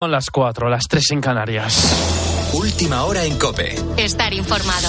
Son las 4, las 3 en Canarias. Última hora en Cope. Estar informado.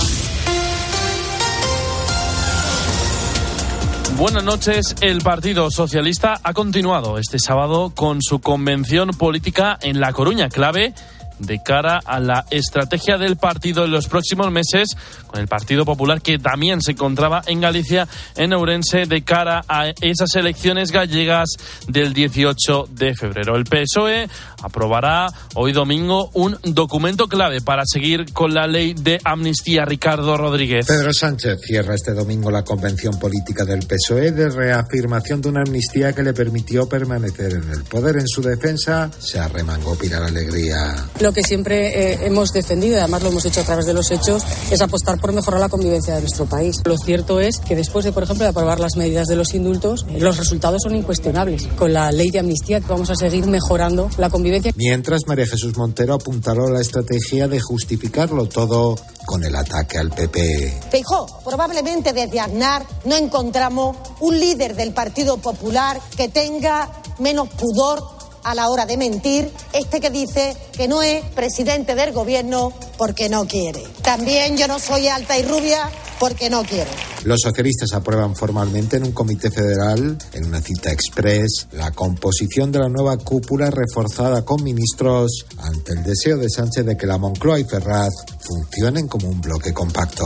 Buenas noches. El Partido Socialista ha continuado este sábado con su convención política en La Coruña, clave de cara a la estrategia del partido en los próximos meses con el Partido Popular que también se encontraba en Galicia, en Ourense, de cara a esas elecciones gallegas del 18 de febrero. El PSOE aprobará hoy domingo un documento clave para seguir con la ley de amnistía. Ricardo Rodríguez. Pedro Sánchez cierra este domingo la convención política del PSOE de reafirmación de una amnistía que le permitió permanecer en el poder. En su defensa se arremangó Pilar Alegría lo que siempre eh, hemos defendido, y además lo hemos hecho a través de los hechos, es apostar por mejorar la convivencia de nuestro país. Lo cierto es que después de, por ejemplo, de aprobar las medidas de los indultos, eh, los resultados son incuestionables. Con la ley de amnistía vamos a seguir mejorando la convivencia. Mientras María Jesús Montero apuntaló la estrategia de justificarlo todo con el ataque al PP. Feijó, probablemente desde Aznar no encontramos un líder del Partido Popular que tenga menos pudor a la hora de mentir, este que dice que no es presidente del gobierno porque no quiere. También yo no soy alta y rubia porque no quiero. Los socialistas aprueban formalmente en un comité federal, en una cita express, la composición de la nueva cúpula reforzada con ministros ante el deseo de Sánchez de que la Moncloa y Ferraz funcionen como un bloque compacto.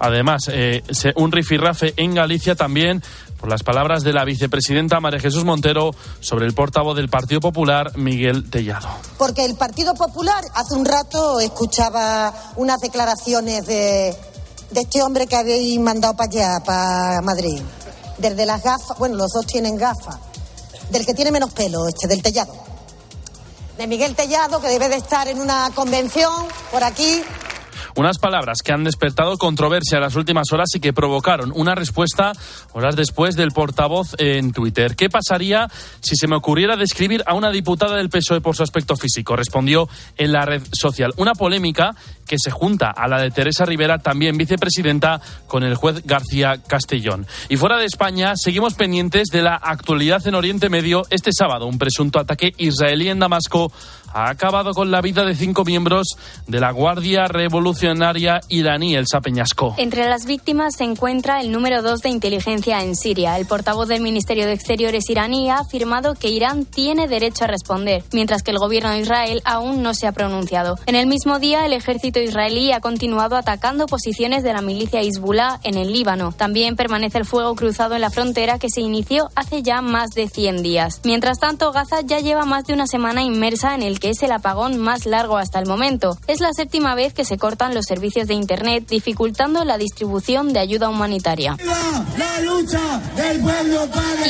Además, eh, un rifirrafe en Galicia también por las palabras de la vicepresidenta María Jesús Montero sobre el portavoz del Partido Popular, Miguel Tellado. Porque el Partido Popular, hace un rato escuchaba unas declaraciones de, este hombre que habéis mandado para allá, para Madrid. Desde las gafas, bueno, los dos tienen gafas. Del que tiene menos pelo, este, del Tellado. De Miguel Tellado, que debe de estar en una convención por aquí, unas palabras que han despertado controversia en las últimas horas y que provocaron una respuesta horas después del portavoz en Twitter. ¿Qué pasaría si se me ocurriera describir a una diputada del PSOE por su aspecto físico? Respondió en la red social. Una polémica que se junta a la de Teresa Rivera, también vicepresidenta, con el juez García Castellón. Y fuera de España, seguimos pendientes de la actualidad en Oriente Medio. Este sábado, un presunto ataque israelí en Damasco ha acabado con la vida de cinco miembros de la Guardia Revolucionaria iraní, el Sapeñasco. Entre las víctimas se encuentra el número dos de inteligencia en Siria. El portavoz del Ministerio de Exteriores iraní ha afirmado que Irán tiene derecho a responder, mientras que el gobierno de Israel aún no se ha pronunciado. En el mismo día, el ejército israelí ha continuado atacando posiciones de la milicia Hezbollah en el Líbano. También permanece el fuego cruzado en la frontera que se inició hace ya más de 100 días. Mientras tanto, Gaza ya lleva más de una semana inmersa en el que es el apagón más largo hasta el momento. Es la séptima vez que se cortan los servicios de Internet, dificultando la distribución de ayuda humanitaria.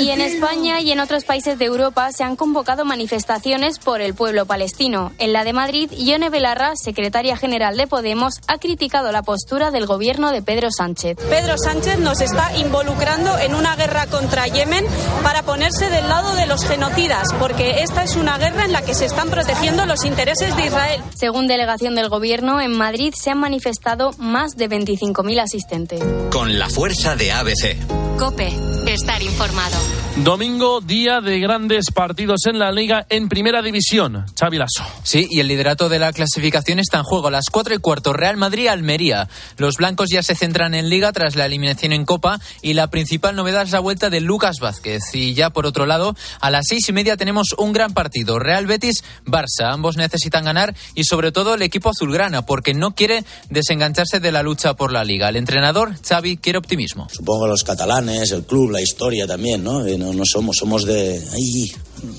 y en España y en otros países de Europa se han convocado manifestaciones por el pueblo palestino. En la de Madrid, Ione Belarra, secretaria general de Podemos, ha criticado la postura del gobierno de Pedro Sánchez. Pedro Sánchez nos está involucrando en una guerra contra Yemen para ponerse del lado de los genocidas, porque esta es una guerra en la que se están protegiendo los intereses de Israel. Según delegación del Gobierno, en Madrid se han manifestado más de 25.000 asistentes. Con la fuerza de ABC. Cope, estar informado. Domingo, día de grandes partidos en la Liga en Primera División. Xavi Lasso. Sí, y el liderato de la clasificación está en juego. A las 4 y cuarto, Real Madrid-Almería. Los blancos ya se centran en Liga tras la eliminación en Copa y la principal novedad es la vuelta de Lucas Vázquez. Y ya por otro lado, a las seis y media tenemos un gran partido. Real Betis-Barça. Ambos necesitan ganar y sobre todo el equipo azulgrana porque no quiere desengancharse de la lucha por la Liga. El entrenador, Xavi, quiere optimismo. Supongo los catalanes, el club, la historia también, ¿no? no, somos, somos de ahí,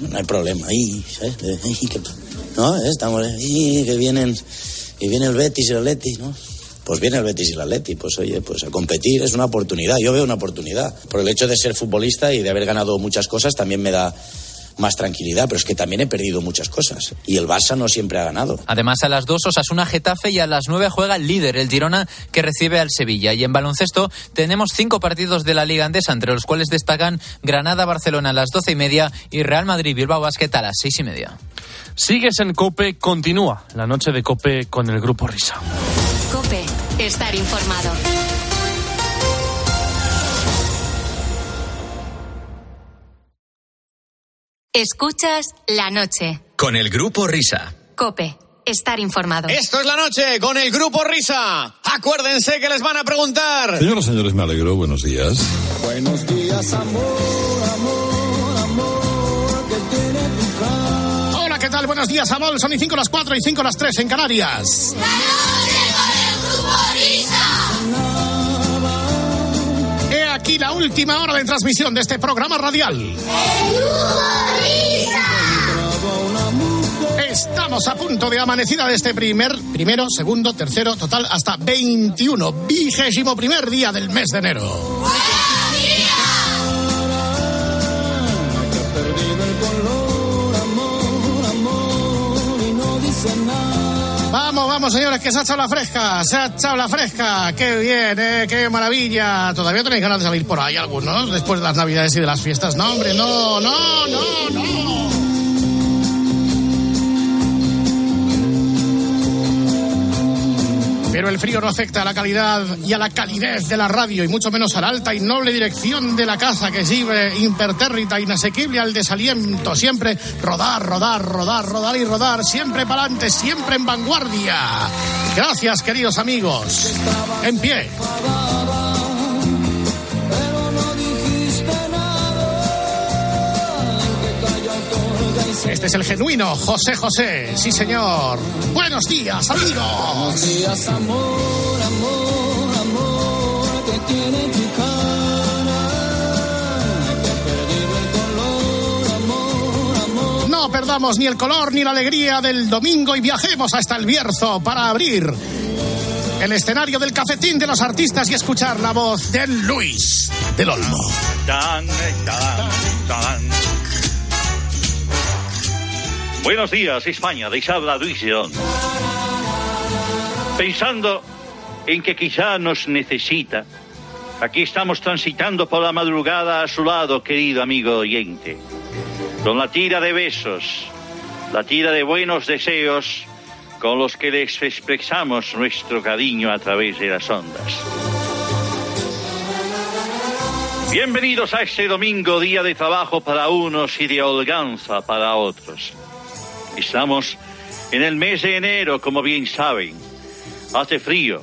no hay problema, ahí, ¿sabes? que, ¿Eh? estamos ahí, que vienen, y viene el Betis y el Atleti, ¿no? Pues viene el Betis y el Atleti, pues oye, pues a competir es una oportunidad, yo veo una oportunidad. Por el hecho de ser futbolista y de haber ganado muchas cosas también me da más tranquilidad, pero es que también he perdido muchas cosas y el Barça no siempre ha ganado. Además, a las dos Osasuna Getafe y a las nueve juega el líder, el Girona, que recibe al Sevilla. Y en baloncesto tenemos cinco partidos de la Liga Andesa, entre los cuales destacan Granada-Barcelona a las doce y media y Real Madrid-Bilbao Basket a las seis y media. Sigues en Cope, continúa la noche de Cope con el Grupo Risa. Cope, estar informado. Escuchas la noche. Con el grupo Risa. Cope. Estar informado. Esto es la noche con el grupo Risa. Acuérdense que les van a preguntar. Señoras, señores, me alegro. Buenos días. Buenos días, amor, amor, amor, que tiene tu cara. Hola, ¿qué tal? Buenos días, amor. Son y 5 las 4 y 5 las 3 en Canarias. La aquí la última hora de transmisión de este programa radial. Estamos a punto de amanecida de este primer, primero, segundo, tercero, total, hasta 21, vigésimo primer día del mes de enero. Señores, que se ha echado la fresca, se ha echado la fresca. Qué bien, eh, qué maravilla. Todavía tenéis ganas de salir por ahí algunos después de las navidades y de las fiestas. No, hombre, no, no, no, no. Pero el frío no afecta a la calidad y a la calidez de la radio, y mucho menos a la alta y noble dirección de la casa que sirve impertérrita, inasequible al desaliento. Siempre rodar, rodar, rodar, rodar y rodar. Siempre para adelante, siempre en vanguardia. Gracias, queridos amigos. En pie. Este es el genuino José José, sí señor. Buenos días, amigos. Buenos días, amor, amor, amor, que tiene tu cara. Que he perdido el color, amor, amor. No perdamos ni el color ni la alegría del domingo y viajemos hasta el Bierzo para abrir el escenario del cafetín de los artistas y escuchar la voz de Luis del Olmo. Tan, tan, tan. Buenos días, España, de habla Luis. Pensando en que quizá nos necesita, aquí estamos transitando por la madrugada a su lado, querido amigo oyente, con la tira de besos, la tira de buenos deseos con los que les expresamos nuestro cariño a través de las ondas. Bienvenidos a este domingo, día de trabajo para unos y de holganza para otros. Estamos en el mes de enero, como bien saben. Hace frío,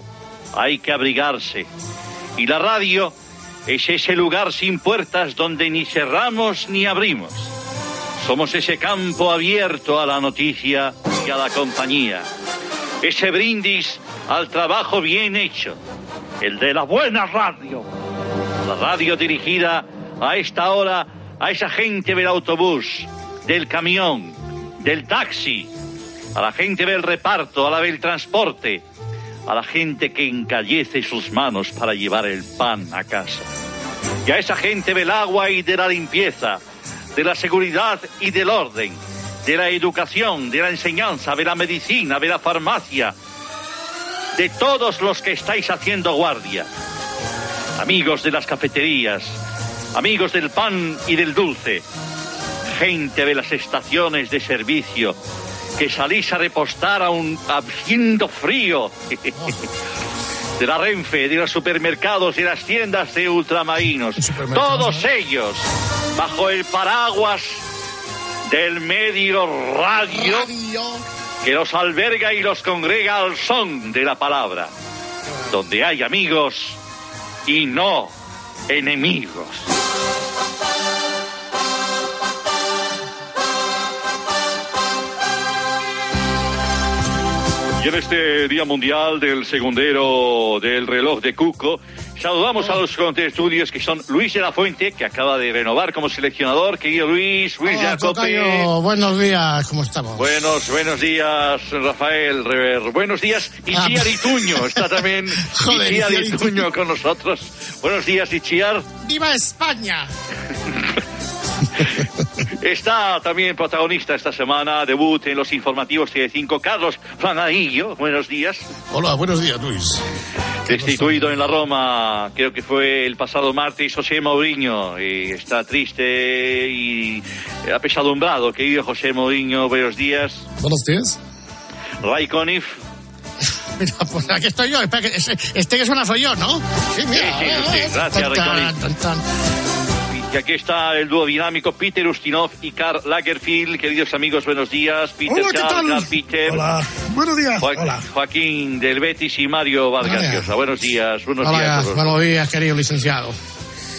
hay que abrigarse. Y la radio es ese lugar sin puertas donde ni cerramos ni abrimos. Somos ese campo abierto a la noticia y a la compañía. Ese brindis al trabajo bien hecho. El de la buena radio. La radio dirigida a esta hora a esa gente del autobús, del camión, del taxi, a la gente del reparto, a la del transporte, a la gente que encallece sus manos para llevar el pan a casa. Y a esa gente del agua y de la limpieza, de la seguridad y del orden, de la educación, de la enseñanza, de la medicina, de la farmacia, de todos los que estáis haciendo guardia. Amigos de las cafeterías, amigos del pan y del dulce, gente de las estaciones de servicio que salís a repostar a un haciendo frío. De la Renfe, de los supermercados y las tiendas de ultramarinos. Todos ellos bajo el paraguas del medio radio que los alberga y los congrega al son de la palabra. Donde hay amigos y no enemigos. Y en este Día Mundial del Segundero del Reloj de Cuco, saludamos a los contestudios que son Luis de la Fuente, que acaba de renovar como seleccionador. Querido Luis, Luis Hola. Tocayo, buenos días, ¿cómo estamos? Buenos, buenos días, Rafael Rever. Buenos días, Ah. Ichiar Ituño. Está también Joder, Ichiar Ituño con nosotros. Buenos días, Ichiar. ¡Viva España! Está también protagonista esta semana, debut en los informativos TV5, Carlos Flanadillo. Buenos días. Hola, buenos días, Luis. Destituido en la Roma, creo que fue el pasado martes, José Mourinho. Y está triste y apesadumbrado. Querido José Mourinho, buenos días. Buenos días. Ray Conniff. Mira, pues aquí estoy yo. Espera, que ese- este que suena soy yo, ¿no? Sí, mira. Sí, sí, sí, gracias, tan. Y aquí está el dúo dinámico Peter Ustinov y Karl Lagerfield. Queridos amigos, buenos días. Peter, Hola, ¿qué Karl, tal? Karl, Peter. Hola. Buenos días. Jo- Hola. Joaquín del Betis y Mario Vargas. Llosa. Buenos días, buenos Hola, días. buenos días, querido licenciado.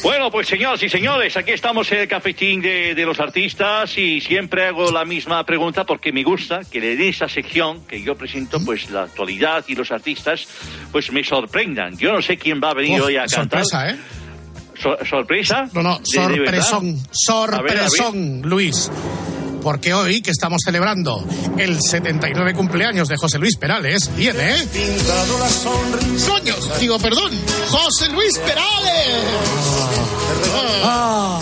Bueno, pues señoras y señores, aquí estamos en el cafetín de, de los artistas y siempre hago la misma pregunta porque me gusta que en esa sección que yo presento, pues la actualidad y los artistas, pues me sorprendan. Yo no sé quién va a venir hoy a cantar. sorpresa, ¿eh? So- ¿Sorpresa? No, no, sorpresón, sorpresón, Luis. Porque hoy, que estamos celebrando el 79 cumpleaños de José Luis Perales, viene, ¿eh? ¡Coño! Digo, perdón, José Luis Perales. Ah.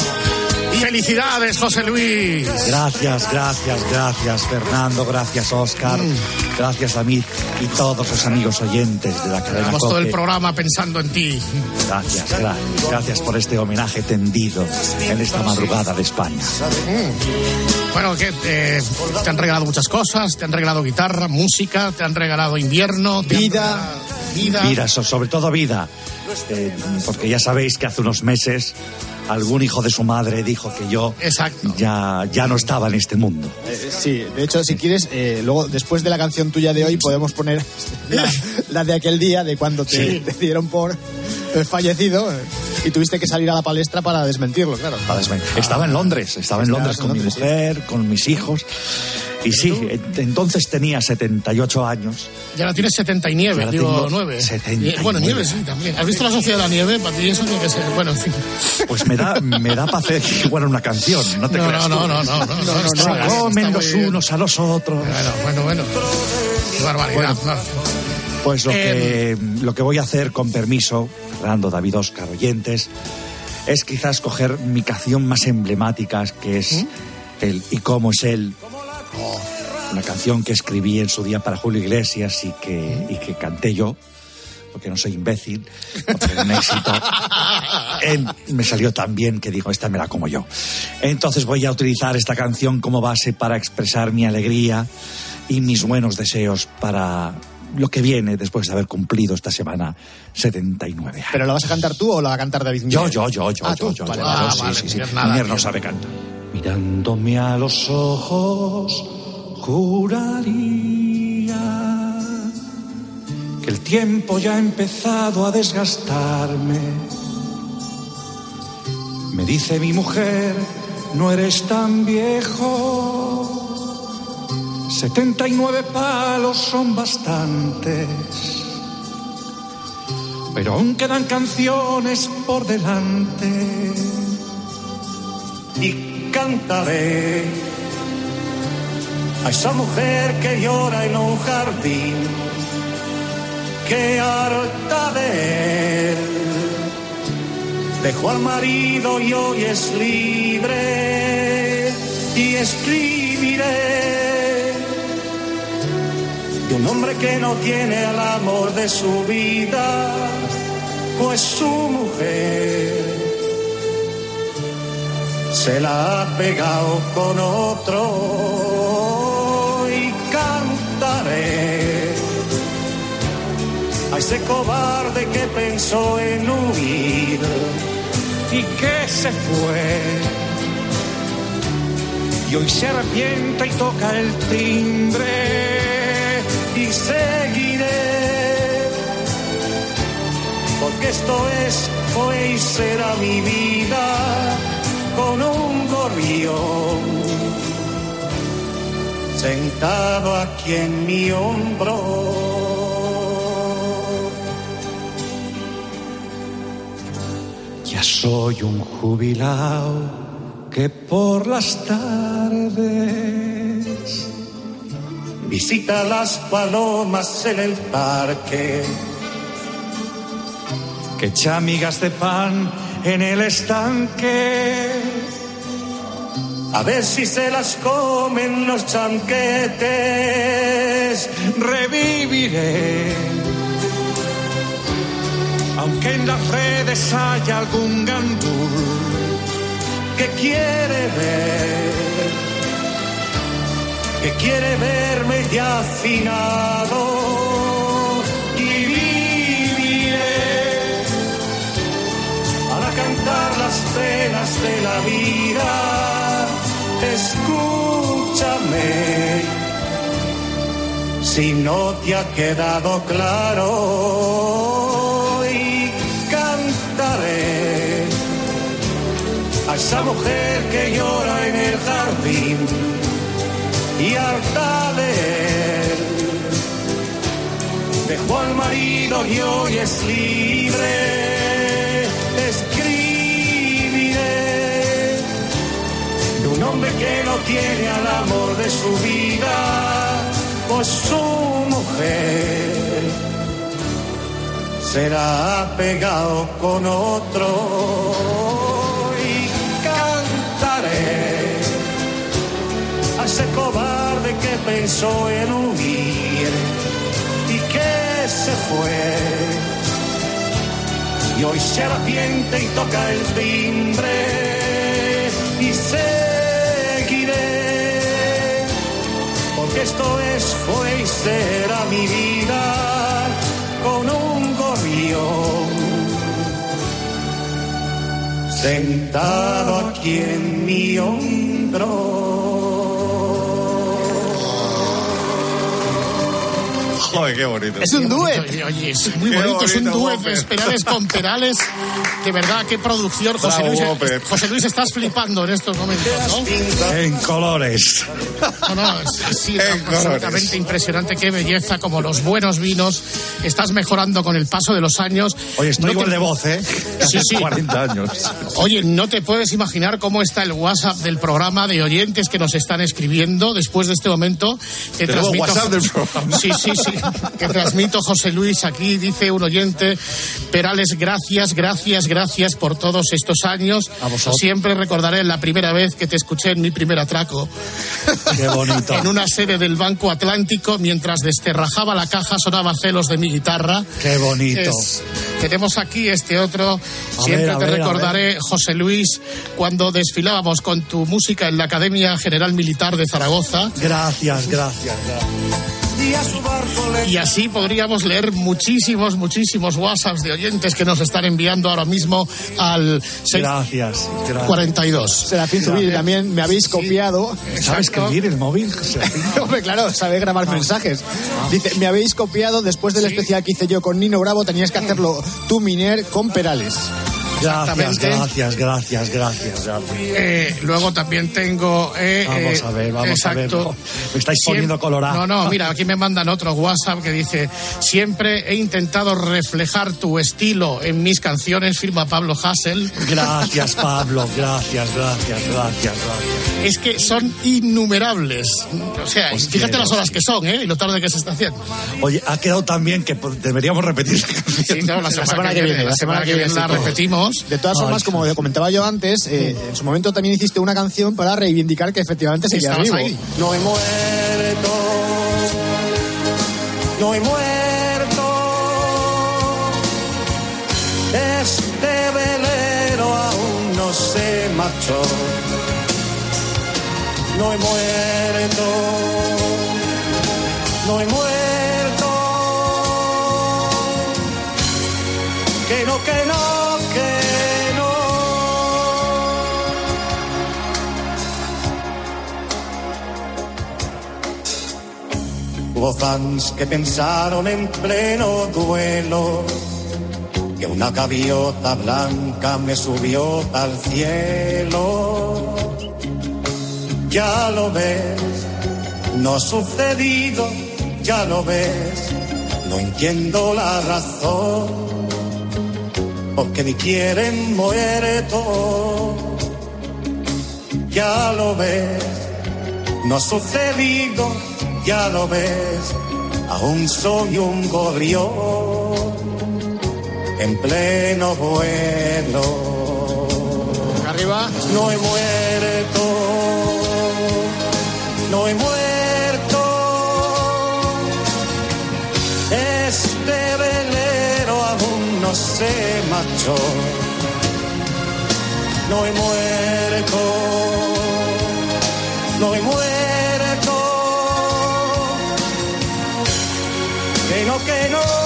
Felicidades, José Luis. Gracias, gracias, gracias Fernando, gracias Oscar, Mm. gracias a mí y todos los amigos oyentes de la cadena Llevamos todo el programa pensando en ti. Gracias, gracias, gracias por este homenaje tendido en esta madrugada de España. Mm. Bueno, que eh, te han regalado muchas cosas, te han regalado guitarra, música, te han regalado invierno, vida. Vida, so- sobre todo vida, Eh, porque ya sabéis que hace unos meses algún hijo de su madre dijo que yo ya, ya no estaba en este mundo. Eh, sí, de hecho, si quieres, eh, luego, después de la canción tuya de hoy, podemos poner la, la de aquel día, de cuando te, Sí. te dieron por fallecido eh, y tuviste que salir a la palestra para desmentirlo, claro. Para Estaba en Londres, estaba en Londres en con mi sí. mujer, con mis hijos. Y sí, eh, entonces tenía 78 años. Y ahora tienes 79, Y ahora digo tengo 9. 79. Bueno, nieve sí, también. ¿Has visto la Sociedad de la Nieve? Para ti eso tiene que ser. Bueno, en fin. Pues me da, me da para hacer igual una canción, no te creas. no, no, no, no, comen los unos a los otros. Bueno, bueno, bueno. Qué barbaridad. Pues lo, Eh, que, lo que voy a hacer, con permiso, Fernando, David, Oscar, oyentes, es quizás coger mi canción más emblemática, que es ¿Mm? el Y cómo es él. Una canción que escribí en su día para Julio Iglesias y que, y que canté yo, porque no soy imbécil, porque era un éxito. Él me salió tan bien que dijo, esta me la como yo. Entonces voy a utilizar esta canción como base para expresar mi alegría y mis buenos deseos para lo que viene después de haber cumplido esta semana 79 años. ¿Pero la vas a cantar tú o la va a cantar David Yo, Miguel? yo, yo, yo, Ah, yo, tú. yo, Vale, yo, vale, yo, vale, sí, sí, nada, no sabe cantar. Mirándome a los ojos, juraría que el tiempo ya ha empezado a desgastarme. Me dice mi mujer, no eres tan viejo. 79 palos son bastantes. Pero aún quedan canciones por delante. Y cantaré a esa mujer que llora en un jardín, que harta de él dejó al marido y hoy es libre. Y escribiré un hombre que no tiene al amor de su vida, pues su mujer se la ha pegado con otro y cantaré. A ese cobarde que pensó en huir y que se fue. Y hoy se arrepiente y toca el timbre seguiré porque esto es fue y será mi vida con un gorrión sentado aquí en mi hombro. Ya soy un jubilado que por las tardes visita las palomas en el parque que echa migas de pan en el estanque. A ver si se las comen los chanquetes. Reviviré. Aunque en las redes haya algún gandul que quiere ver, que quiere verme ya afinado y viviré para cantar las penas de la vida. Escúchame. Si no te ha quedado claro, y cantaré a esa mujer que llora en el jardín y al leer dejó al marido y hoy es libre. Escribiré de un hombre que no tiene al amor de su vida, pues su mujer será pegado con otro ese cobarde que pensó en huir y que se fue. Y hoy se arrepiente y toca el timbre y seguiré. Porque esto es, fue y será mi vida con un gorrión. Sentado aquí en mi hombro. Joder, qué bonito. Es un duet. Oye, oye, es muy bonito, es un duet. Whopper. Espirales con perales. De verdad, qué producción. José Luis. José Luis, estás flipando en estos momentos, ¿no? En colores. No, no, es, sí, absolutamente impresionante. Qué belleza, como los buenos vinos. Estás mejorando con el paso de los años. Oye, estoy No igual te- de voz, ¿eh? Sí, sí. 40 años. Oye, no te puedes imaginar cómo está el WhatsApp del programa de oyentes que nos están escribiendo después de este momento. Que Tenemos transmito- WhatsApp del programa. Sí, sí, sí. Que transmito José Luis aquí, dice un oyente. Perales, gracias, gracias, gracias por todos estos años. A vosotros. Siempre recordaré la primera vez que te escuché en mi primer atraco. Qué bonito. en una sede del Banco Atlántico, mientras desterrajaba la caja, sonaba celos de mi guitarra. Qué bonito. Es- tenemos aquí este otro. Siempre ver, a te ver, a recordaré, José Luis, cuando desfilábamos con tu música en la Academia General Militar de Zaragoza. Gracias, gracias, gracias. Y así podríamos leer muchísimos, muchísimos WhatsApps de oyentes que nos están enviando ahora mismo al Gracias, gracias. 642. Serafín Zubiri, también me habéis copiado. ¿Sabes escribir el móvil? Hombre, claro, sabe grabar mensajes. Dice, me habéis copiado después del especial que hice yo con Nino Bravo, tenías que hacerlo tú, Miner, con Perales. Gracias, Exactamente. gracias, gracias, gracias, gracias. Eh, luego también tengo. eh, Vamos eh, a ver, vamos exacto. a ver. Me estáis poniendo colorado. No, no, mira, aquí me mandan otro WhatsApp que dice: Siempre he intentado reflejar tu estilo en mis canciones, firma Pablo Hassel. Gracias, Pablo, gracias, gracias, gracias, gracias. Es que son innumerables. O sea, fíjate las horas que son, ¿eh? Y lo tarde que se está haciendo. Oye, ha quedado tan bien que deberíamos repetir la canción. Sí, no, la semana, que viene, la semana que viene la sí. De todas formas, como comentaba yo antes, eh, en su momento también hiciste una canción para reivindicar que efectivamente seguías Estabas vivo. ahí. No he muerto, no he muerto. Este velero aún no se marchó. No he muerto, no he muerto. Fans que pensaron en pleno duelo que una gaviota blanca me subió al cielo. Ya lo ves, no ha sucedido, ya lo ves, no entiendo la razón, porque me quieren muerto. Ya lo ves, no ha sucedido, ya lo ves, aún soy un gorrión en pleno vuelo. Arriba. No he muerto, no he muerto. Este velero aún no se marchó. No he muerto, no he muerto. Que no,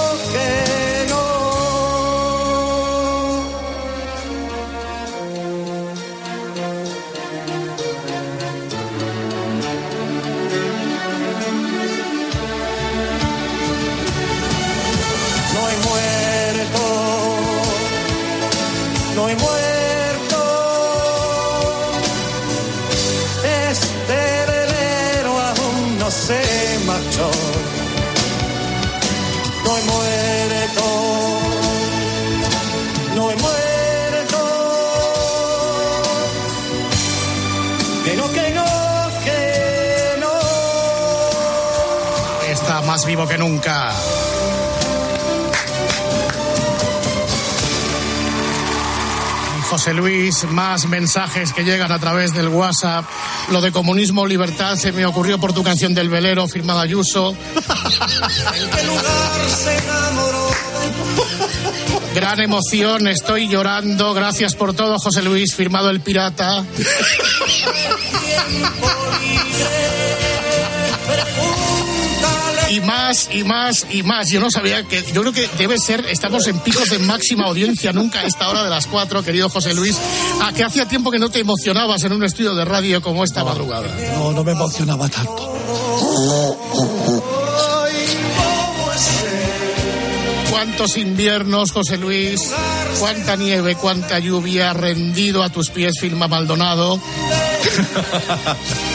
he muerto, no he muerto. No, que no, que no. Está más vivo que nunca. José Luis, más mensajes que llegan a través del WhatsApp. Lo de comunismo, libertad, se me ocurrió por tu canción del velero, firmada Ayuso. ¿En qué lugar se enamoró? Gran emoción, estoy llorando. Gracias por todo, José Luis, firmado el pirata. Y más, y más, y más. Yo no sabía que. Yo creo que debe ser. Estamos en picos de máxima audiencia nunca a esta hora de las cuatro, querido José Luis. A que hacía tiempo que no te emocionabas en un estudio de radio como esta madrugada. No, no me emocionaba tanto. ¿Cuántos inviernos, José Luis? ¿Cuánta nieve, cuánta lluvia rendido a tus pies, Filma Maldonado?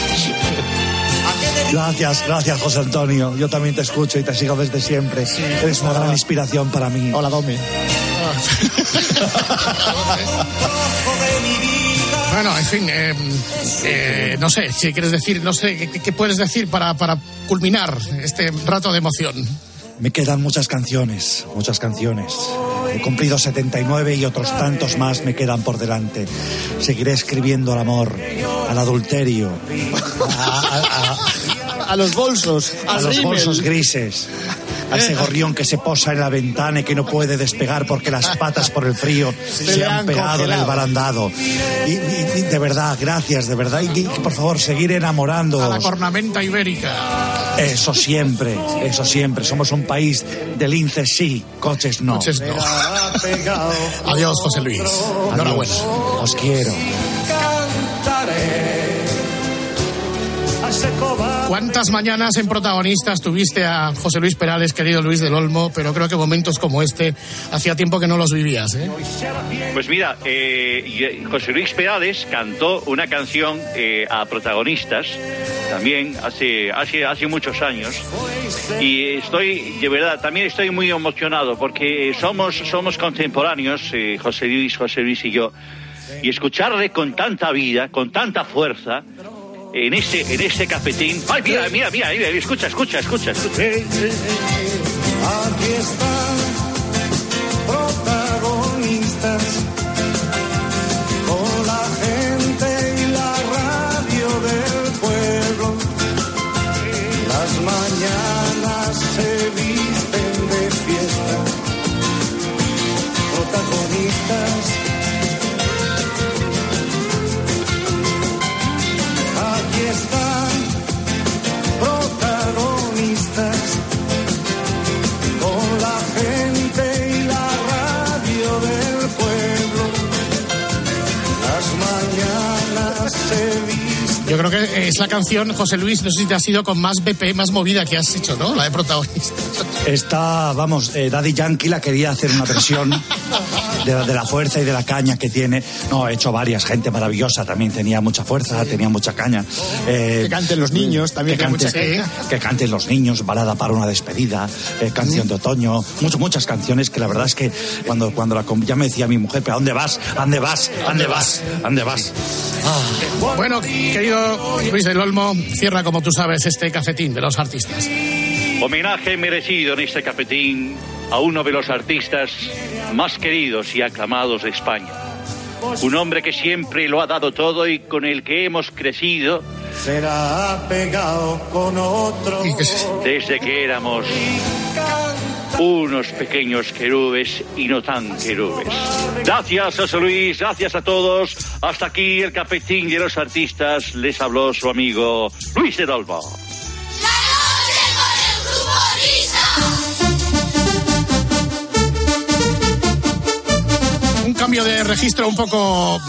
Gracias, gracias José Antonio. Yo también te escucho y te sigo desde siempre. Eres una gran inspiración para mí. Hola, Domi. Bueno, en fin, eh, eh, no sé, si quieres decir, no sé, ¿qué, qué puedes decir para, para culminar este rato de emoción? Me quedan muchas canciones, muchas canciones. He cumplido 79 y otros tantos más me quedan por delante. Seguiré escribiendo al amor, al adulterio, a, a- A los bolsos, a los bolsos grises, a ese gorrión que se posa en la ventana y que no puede despegar porque las patas por el frío Se han han pegado en el barandado. Y, y- y de verdad, gracias, de verdad. Y, y, por favor, seguir enamorando. A la cornamenta ibérica. Eso siempre, eso siempre. Somos un país de linces sí, coches no. Coches no. Adiós, José Luis. Enhorabuena. Os quiero. Cantaré a ese cobarde. ¿Cuántas mañanas en protagonistas tuviste a José Luis Perales, querido Luis del Olmo? Pero creo que momentos como este hacía tiempo que no los vivías, ¿eh? Pues mira, eh, y- José Luis Perales cantó una canción eh, a protagonistas también hace, hace, hace muchos años y estoy, de verdad, también estoy muy emocionado porque somos, somos contemporáneos, eh, José Luis, José Luis y yo, y escucharle con tanta vida, con tanta fuerza en este, en este cafetín. Ay, mira, mira, mira, mira, escucha, escucha, escucha, escucha. Aquí están protagonistas es la canción, José Luis, no sé si te ha sido con más BP, más movida que has hecho, ¿no? La de protagonistas. Está, vamos, eh, Daddy Yankee la quería hacer una versión de la, de la fuerza y de la caña que tiene. No, he hecho varias, gente maravillosa, también tenía mucha fuerza, tenía mucha caña. Eh, Que canten los niños, también que, tiene mucha canten, caña. que canten los niños, balada para una despedida, eh, canción de otoño, muchas, muchas canciones que la verdad es que cuando, cuando la, ya me decía mi mujer, pero ¿a dónde vas? ¿A dónde vas? ¿A dónde vas? ¿A dónde vas? Bueno, querido Luis del Olmo, cierra como tú sabes este cafetín de los artistas. Homenaje merecido en este cafetín a uno de los artistas más queridos y aclamados de España. Un hombre que siempre lo ha dado todo y con el que hemos crecido Será pegado con otro. desde que éramos unos pequeños querubes y no tan querubes. Gracias, José Luis, gracias a todos. Hasta aquí el cafetín de los artistas. Les habló su amigo Luis de Olmo. Cambio de registro un poco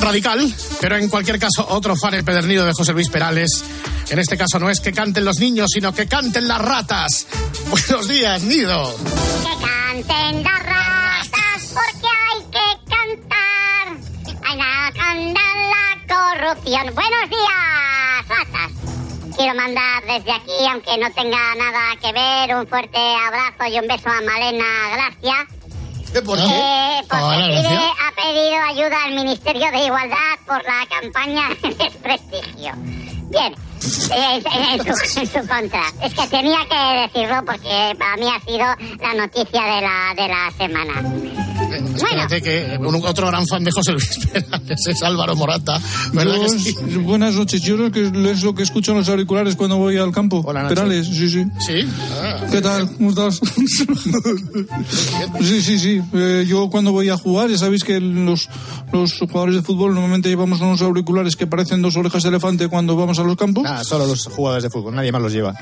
radical, pero en cualquier caso otro fan empedernido de José Luis Perales. En este caso no es que canten los niños, sino que canten las ratas. Buenos días, Nido. Que canten las ratas porque hay que cantar. Hay la canta la corrupción. Buenos días, ratas. quiero mandar desde aquí, aunque no tenga nada que ver, un fuerte abrazo y un beso a Malena Gracia. ¿Por Eh, porque Hola, pide- ha pedido ayuda al Ministerio de Igualdad por la campaña de desprestigio. Bien, eh, en, su, en su contra. Es que tenía que decirlo porque para mí ha sido la noticia de la, de la semana. Espérate que un- otro gran fan de José Luis Perales es Álvaro Morata. ¿Verdad Yo que es- sí? Buenas noches. Yo creo que es lo que escucho en los auriculares cuando voy al campo. Nacho. Perales, sí, sí. ¿Sí? Ah. ¿Qué tal? ¿Cómo estás? sí, sí, sí. Eh, yo cuando voy a jugar, ya sabéis que los, los jugadores de fútbol normalmente llevamos unos auriculares que parecen dos orejas de elefante cuando vamos a los campos. Nada, solo los jugadores de fútbol, nadie más los lleva.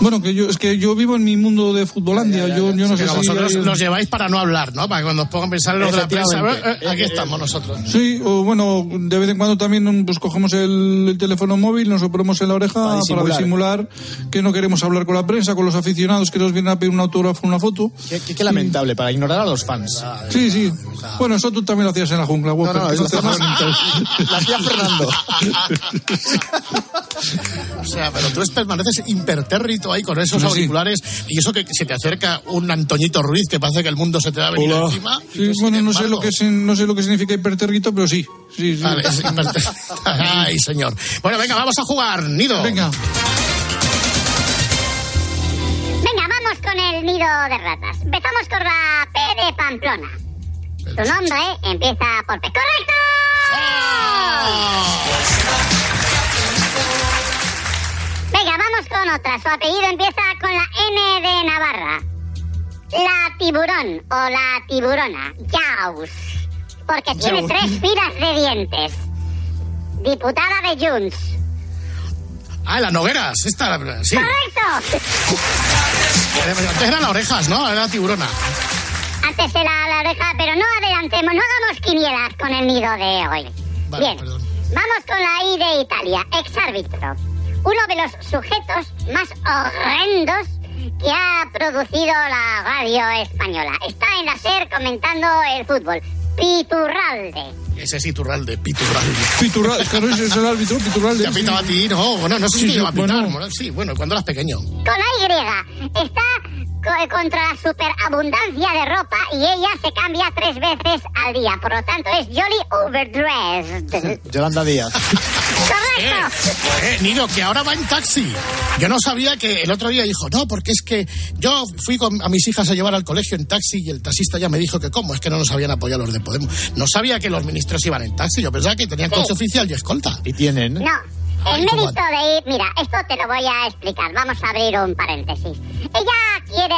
Bueno, que yo es que yo vivo en mi mundo de futbolandia. Yo, yo no sé Pero si vosotros hay- los lleváis para no hablar, ¿no? Para que cuando os pongan a pensar en los de la prensa. Eh, Aquí estamos nosotros. Sí, o bueno, de vez en cuando también pues cogemos el, el teléfono móvil, nos lo ponemos en la oreja Para para disimular. disimular. que no queremos hablar con la prensa, con los aficionados que nos vienen a pedir un autógrafo, una foto. Qué, qué- qué lamentable, para ignorar a los fans. Sí, sí. Bueno, eso tú también lo hacías en la jungla, No, Walker, no, que eso no La hacía Fernando. O sea, pero tú es- permaneces impertérrito ahí con esos Sí, sí. auriculares y eso que se te acerca un Antoñito Ruiz que parece que el mundo se te va a venir Hola. encima. Sí, bueno, no sé lo que es, no sé lo que significa hiperterrito, pero sí. Sí, sí. Vale, es Ay, señor. Bueno, venga, vamos a jugar, Nido. Venga. Venga, vamos con el nido de ratas. Empezamos con la P de Pamplona. Su nombre empieza por P. ¡Correcto! Venga, vamos con otra. Su apellido empieza con la N de Navarra. La tiburón o la tiburona. Jaus. Porque tiene tres filas de dientes. Diputada de Junts. Ah, las nogueras. Esta, sí. ¡Correcto! Antes eran las orejas, ¿no? Era tiburona. Antes era la oreja, pero no adelantemos, no hagamos quinielas con el nido de hoy. Vale, Bien, perdón. vamos con la I de Italia, exárbitro. Uno de los sujetos más horrendos que ha producido la radio española. Está en la SER comentando el fútbol. Piturralde. Ese es Iturralde, Piturralde. Piturral, claro, ese es el árbitro, Piturralde. ¿Te ha pitado a ti? No, bueno, no sé si Sí, sí, iba a pitar. bueno. sí, bueno, cuando eras pequeño. Con la Y. Está contra la superabundancia de ropa y ella se cambia tres veces al día. Por lo tanto, es Jolly Overdressed. Yolanda Díaz. ¡Correcto! Eh, Nido, que ahora va en taxi. Yo no sabía que el otro día dijo, no, porque es que yo fui con, a mis hijas a llevar al colegio en taxi y el taxista ya me dijo que cómo, es que no nos habían apoyado los de Podemos. No sabía que los ministros iban en taxi, yo pensaba que tenían coche oficial y escolta. Y tienen. No. El mérito de ir, mira, esto te lo voy a explicar. Vamos a abrir un paréntesis. Ella quiere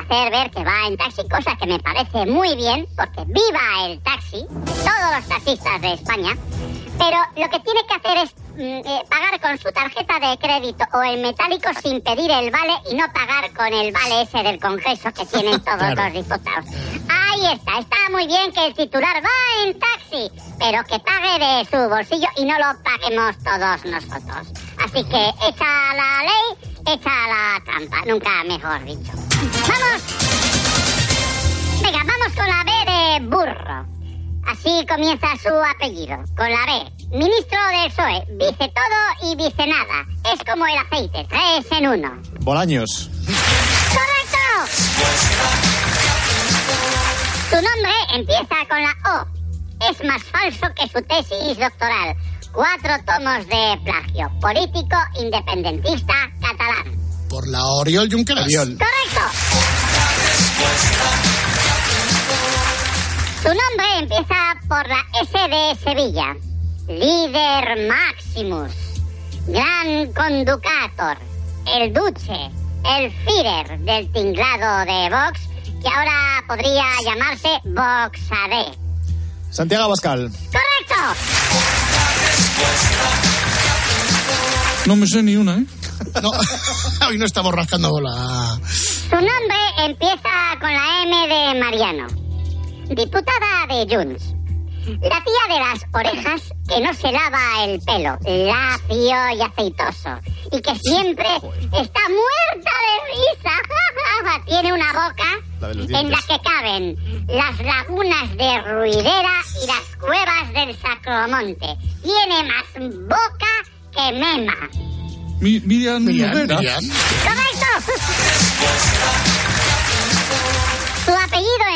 hacer ver que va en taxi, cosa que me parece muy bien, porque viva el taxi, todos los taxistas de España. Pero lo que tiene que hacer es mm, eh, pagar con su tarjeta de crédito o el metálico sin pedir el vale y no pagar con el vale ese del Congreso que tienen todos Claro. los diputados. Ahí está, está muy bien que el titular va en taxi, pero que pague de su bolsillo y no lo paguemos todos nosotros. Así que echa la ley, echa la trampa, nunca mejor dicho. ¡Vamos! Venga, vamos con la B de burro. Así comienza su apellido, con la B. Ministro del PSOE, dice todo y dice nada. Es como el aceite, tres en uno. Bolaños. ¡Correcto! Su nombre empieza con la O. Es más falso que su tesis doctoral. Cuatro tomos de plagio. Político independentista catalán. Por la Oriol Junqueras. ¡Correcto! Su nombre empieza por la S de Sevilla. Líder Maximus. Gran conducator. El Duce. El Führer del tinglado de Vox, que ahora podría llamarse Voxade. Santiago Abascal. ¡Correcto! No me sé ni una, ¿eh? No, hoy no estamos rascando la... Su nombre empieza con la M de Mariano. Diputada de Junts. La tía de las orejas que no se lava el pelo, lacio y aceitoso. Y que siempre está muerta de risa. Tiene una boca La en la que caben las lagunas de Ruidera y las cuevas del Sacromonte. Tiene más boca que mema. Mi- Miriam, Miriam. Miriam. ¡Correcto!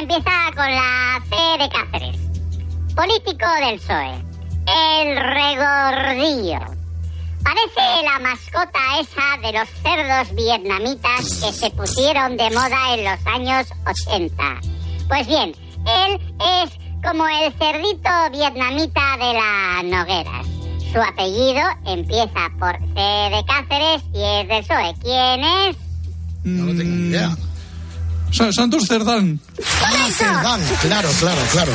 Empieza con la C de Cáceres. Político del PSOE. El regordillo. Parece la mascota esa de los cerdos vietnamitas que se pusieron de moda en los años 80. Pues bien, él es como el cerdito vietnamita de la Nogueras. Su apellido empieza por C de Cáceres y es del PSOE. ¿Quién es? No lo tengo idea. Sa- Santos Cerdán. Ah, Cerdán. Claro, claro, claro.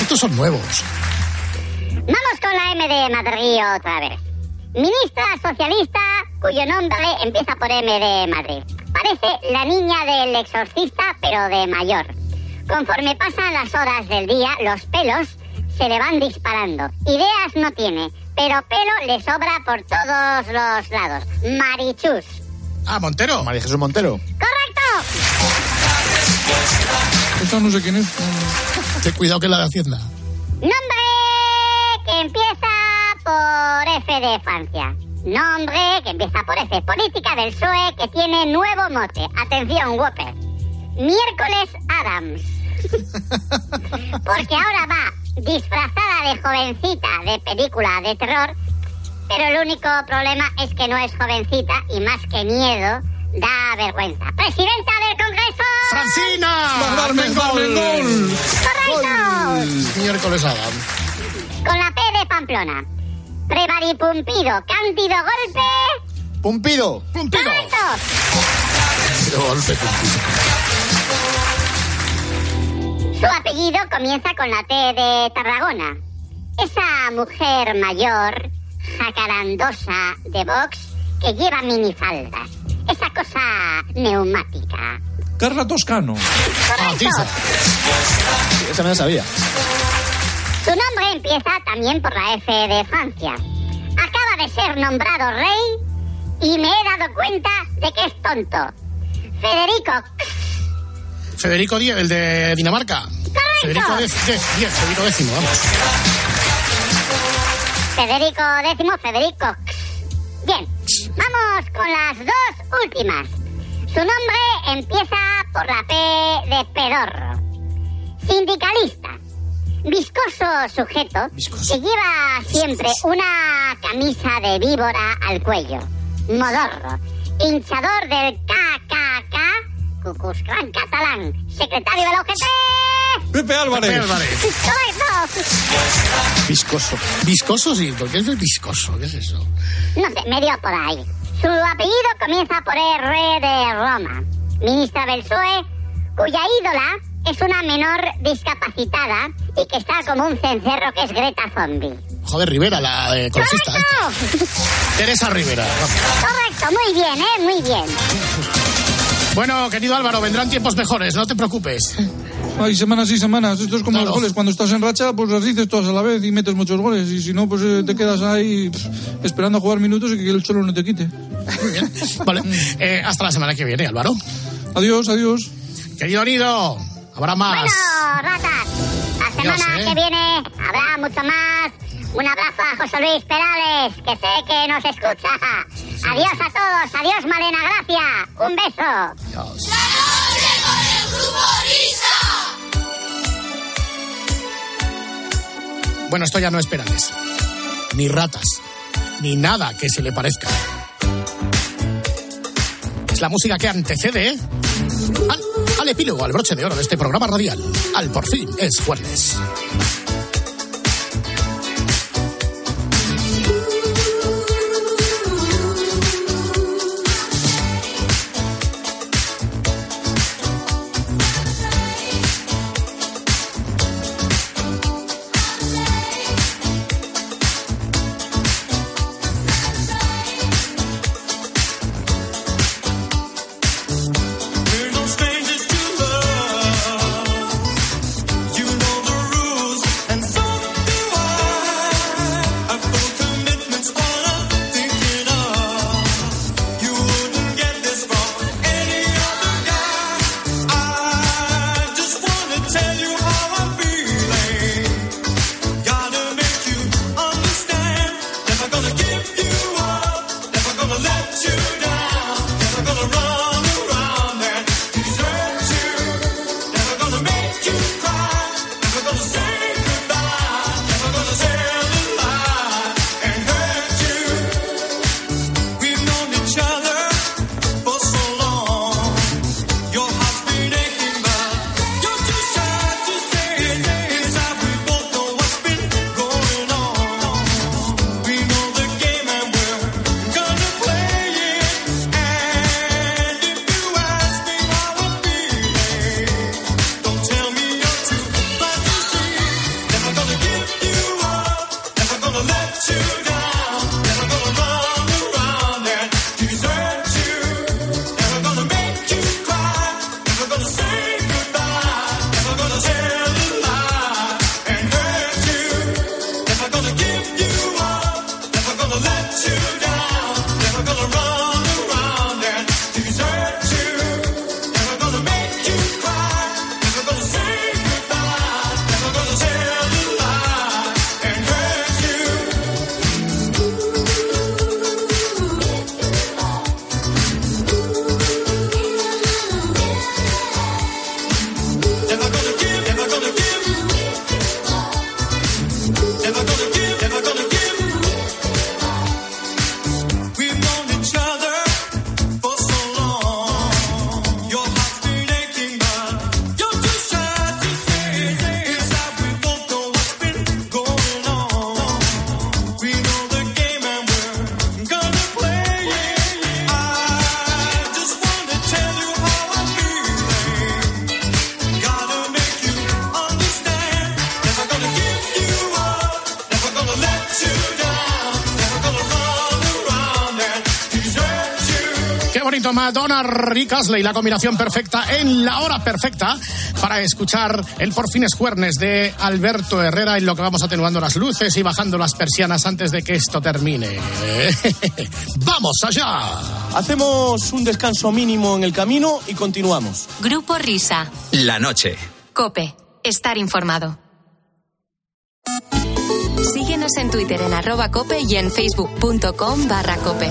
Estos son nuevos. Vamos con la M de Madrid otra vez. Ministra socialista cuyo nombre empieza por M de Madrid. Parece la niña del exorcista, pero de mayor. Conforme pasan las horas del día, los pelos se le van disparando. Ideas no tiene, pero pelo le sobra por todos los lados. Marichus. Ah, Montero. María Jesús Montero. ¡Correcto! Esta no sé quién es. Ten cuidado que es la de Hacienda. Nombre que empieza por F de Francia. Nombre que empieza por F. Política del PSOE que tiene nuevo mote. Atención, Whopper. Miércoles Adams. Porque ahora va disfrazada de jovencita de película de terror. Pero el único problema es que no es jovencita y más que miedo, da vergüenza. ¡Presidenta del Congreso! ¡Francina! Armengol, Armengol. ¡Correcto! Miércoles Adam. Con la P de Pamplona. Prevaripumpido, cándido golpe. Pumpido. ¡Pumpido! ¡Correcto! Pero golpe cumplido. Su apellido comienza con la T de Tarragona. Esa mujer mayor, jacarandosa de Vox, que lleva minifaldas. Esa cosa neumática. Carla Toscano. Ah, tiza. Esa me la sabía. Su nombre empieza también por la F de Francia. Acaba de ser nombrado rey y me he dado cuenta de que es tonto. Federico Federico X, el de Dinamarca. Federico X, X, X, Federico X, vamos. Federico X, Federico. Bien, vamos con las dos últimas. Su nombre empieza por la P de pedorro. Sindicalista. Viscoso sujeto que lleva siempre una camisa de víbora al cuello. Modorro. Hinchador del KKK. Cucusclán catalán. Secretario de la UGT. Pepe Álvarez. Pepe Álvarez. Correcto. Viscoso. Viscoso, sí. ¿Por qué es viscoso? ¿Qué es eso? No sé, me dio por ahí. Su apellido comienza por R de Roma. Ministra del PSOE, cuya ídola es una menor discapacitada y que está como un cencerro que es Greta Zombie. Joder, Rivera, la. ¡Correcto! Teresa Rivera. Correcto, muy bien, ¿eh? Muy bien. Bueno, querido Álvaro, vendrán tiempos mejores, no te preocupes. Hay semanas y semanas. Esto es como Claro. los goles. Cuando estás en racha, pues las dices todas a la vez y metes muchos goles. Y si no, pues eh, te quedas ahí pff, esperando a jugar minutos y que el suelo no te quite. Muy bien. Vale, eh, hasta la semana que viene, Álvaro. Adiós, adiós. Querido Nido, habrá más. Bueno, ratas, la semana que viene habrá mucho más. Un abrazo a José Luis Perales, que sé que nos escucha. Adiós a todos, adiós Malena Gracia. Un beso. Bueno, esto ya no es Perales. Ni ratas. Ni nada que se le parezca. Es la música que antecede al, al epílogo, al broche de oro de este programa radial. Al por fin es jueves. Astley, la combinación perfecta en la hora perfecta para escuchar el por fines juernes de Alberto Herrera en lo que vamos atenuando las luces y bajando las persianas antes de que esto termine. ¡Vamos allá! Hacemos un descanso mínimo en el camino y continuamos. Grupo Risa. La noche. Cope. Estar informado. Síguenos en Twitter en arroba cope y en facebook.com barra cope.